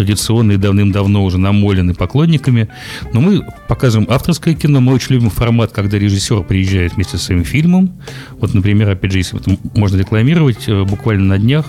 и давным-давно уже намолены поклонниками. Но мы показываем авторское кино. Мы очень любим формат, когда режиссер приезжает вместе со своим фильмом. Вот, например, опять же, если это можно рекламировать, э, буквально на днях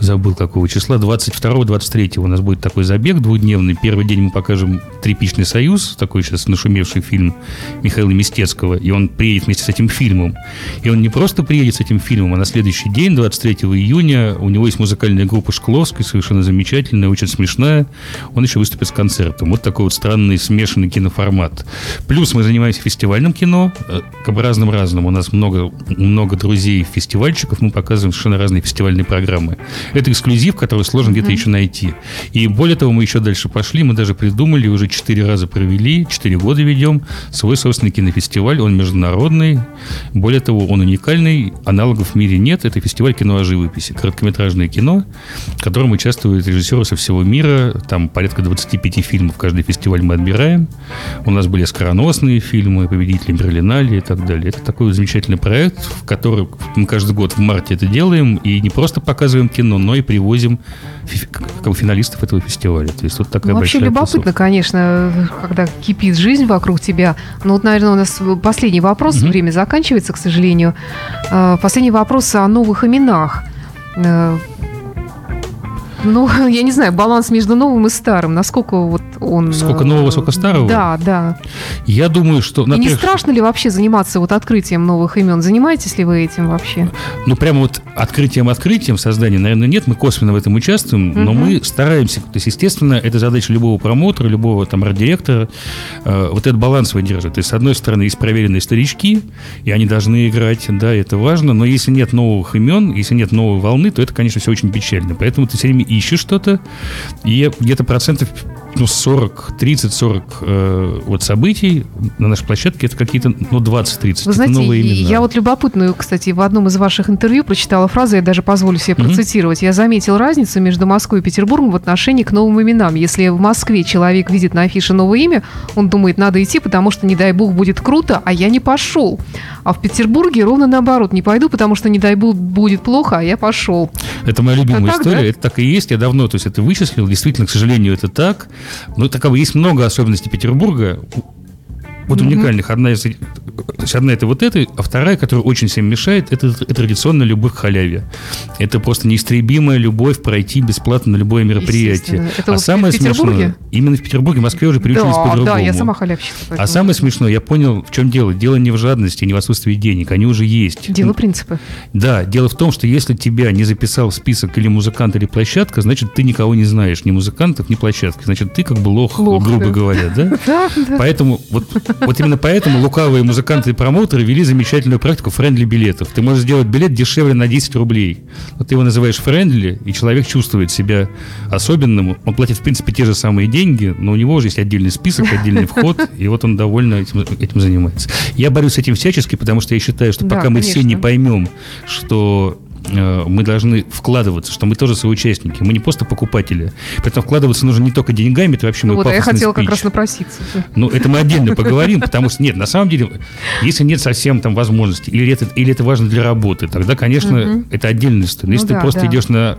забыл какого числа, 22-23 у нас будет такой забег двухдневный. Первый день мы покажем «Тряпичный союз», такой сейчас нашумевший фильм Михаила Мистецкого, и он приедет вместе с этим фильмом. И он не просто приедет с этим фильмом, а на следующий день, 23 июня, у него есть музыкальная группа Шкловской, совершенно замечательная, очень смешная. Он еще выступит с концертом. Вот такой вот странный смешанный киноформат. Плюс мы занимаемся фестивальным кино, э, как бы разным-разным. У нас много, много друзей-фестивальщиков, мы показываем совершенно разные фестивальные программы. Это эксклюзив, который сложно где-то еще найти. И более того, мы еще дальше пошли, мы даже придумали, уже четыре раза провели, четыре года ведем свой собственный кинофестиваль, он международный. Более того, он уникальный, аналогов в мире нет. Это фестиваль кино о живописи, короткометражное кино, в котором участвуют режиссеры со всего мира. Там порядка 25 фильмов каждый фестиваль мы отбираем. У нас были скороносные фильмы, победители Берлинале и так далее. Это такой замечательный проект, в который мы каждый год в марте это делаем, и не просто показываем кино, но и привозим фи- как бы финалистов этого фестиваля. То есть вот такая
Ну, вообще любопытно,
тусовка.
конечно, когда кипит жизнь вокруг тебя. Ну вот, наверное, у нас последний вопрос,
Мгм.
время заканчивается, к сожалению. Э, Последний вопрос о новых именах. Ну, я не знаю, баланс между новым и старым, насколько вот он...
Сколько
э,
нового, сколько старого?
Да, да.
Я думаю, что...
И не страшно ли вообще заниматься вот открытием новых имен? Занимаетесь ли вы этим вообще?
Ну, прямо вот открытием-открытием создания, наверное, нет. Мы косвенно в этом участвуем, но
Мгм.
мы стараемся. То есть, естественно, это задача любого промоутера, любого там арт-директора, э, вот этот баланс выдерживать. То есть, с одной стороны, есть проверенные старички, и они должны играть, да, это важно, но если нет новых имен, если нет новой волны, то это, конечно, все очень печально. Поэтому ты все время ищешь что-то, и где-то процентов ну, 40, 30-40 э, вот событий на нашей площадке это какие-то, ну, 20-30.
Вы
это
знаете,
новые имена.
я вот любопытную, кстати, в одном из ваших интервью прочитала фразу, я даже позволю себе процитировать. Я заметил разницу между Москвой и Петербургом в отношении к новым именам. Если в Москве человек видит на афише новое имя, он думает, надо идти, потому что, не дай бог, будет круто, а я не пошел. А в Петербурге ровно наоборот. Не пойду, потому что, не дай бог, будет плохо, а я пошел.
Это моя любимая
А так,
история.
да?
Это так и есть. Я давно то есть, это вычислил. Действительно, к сожалению, это так. Но так, как бы, есть много особенностей Петербурга. Вот уникальных. Одна из то есть одна это вот эта, а вторая, которая очень всем мешает, это, это традиционная любовь к халяве. Это просто неистребимая любовь пройти бесплатно на любое мероприятие.
Это
а
вот в
самое
Петербурге?
смешное, именно в Петербурге, в Москве уже приучились
да,
по-другому.
да, я сама халявщица.
А
поэтому-
самое смешное, я понял, в чем дело. Дело не в жадности, не в отсутствии денег. Они уже есть.
Дело принципа.
Да, дело в том, что если тебя не записал в список или музыкант, или площадка, значит, ты никого не знаешь, ни музыкантов, ни площадки. Значит, ты как бы лох,
Лох,
грубо
да.
говоря, да?
Да, да.
Поэтому, вот, вот именно поэтому лукавые музыканты и промоутеры вели замечательную практику friendly билетов. Ты можешь сделать билет дешевле на 10 рублей. Вот ты его называешь friendly, и человек чувствует себя особенным. Он платит, в принципе, те же самые деньги, но у него уже есть отдельный список, отдельный вход, и вот он довольно этим, этим занимается. Я борюсь с этим всячески, потому что я считаю, что
Да,
пока мы все не поймем, что мы должны вкладываться, что мы тоже соучастники, мы не просто покупатели. Поэтому вкладываться нужно не только деньгами, это вообще
Ну
мой
вот, а я хотела как
спич.
раз напроситься.
Ну, это мы отдельно поговорим, потому что нет, на самом деле, если нет совсем там возможности, или это, или это важно для работы, тогда, конечно, это отдельная история.
Ну
если
да,
ты просто идешь на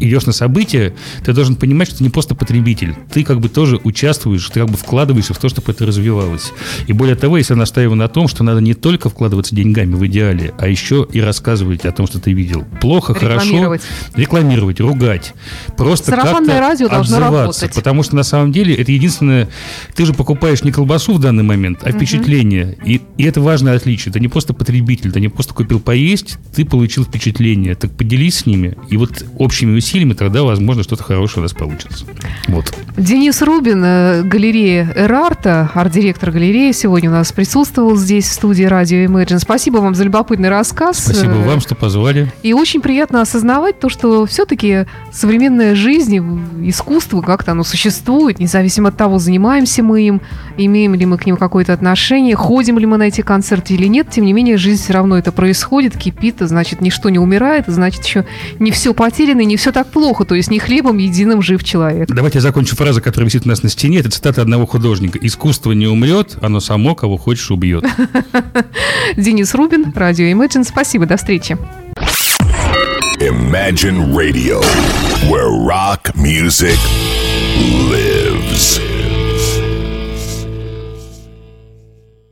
идешь на событие, ты должен понимать, что ты не просто потребитель, ты как бы тоже участвуешь, ты как бы вкладываешься в то, чтобы это развивалось. И более того, если я настаиваю на том, что надо не только вкладываться деньгами в идеале, а еще и рассказывать о том, что ты видел. Плохо, хорошо.
Рекламировать.
Рекламировать, ругать. Просто
Сарафанное радио должно работать.
Потому что на самом деле это единственное... Ты же покупаешь не колбасу в данный момент, а впечатление. И, и это важное отличие. Ты не просто потребитель, ты не просто купил поесть, ты получил впечатление. Так поделись с ними. И вот общими усилиями тогда, возможно, что-то хорошее у нас получится. Вот.
Денис Рубин, э, галерея Эрарта, арт-директор галереи, сегодня у нас присутствовал здесь в студии радио Imagine. Спасибо вам за любопытный рассказ.
Спасибо
Э,
вам, что позвали.
И очень приятно осознавать то, что все-таки современная жизнь, искусство как-то оно существует, независимо от того, занимаемся мы им, имеем ли мы к ним какое-то отношение, ходим ли мы на эти концерты или нет. Тем не менее, жизнь все равно это происходит, кипит, значит, ничто не умирает, значит, еще не все потеряно и не все так плохо. То есть не хлебом единым жив человек.
Давайте я закончу фразу, которая висит у нас на стене. Это цитата одного художника. «Искусство не умрет, оно само кого хочешь убьет».
Денис Рубин, радио Imagine. Спасибо, до встречи.
Imagine Radio, where rock music lives.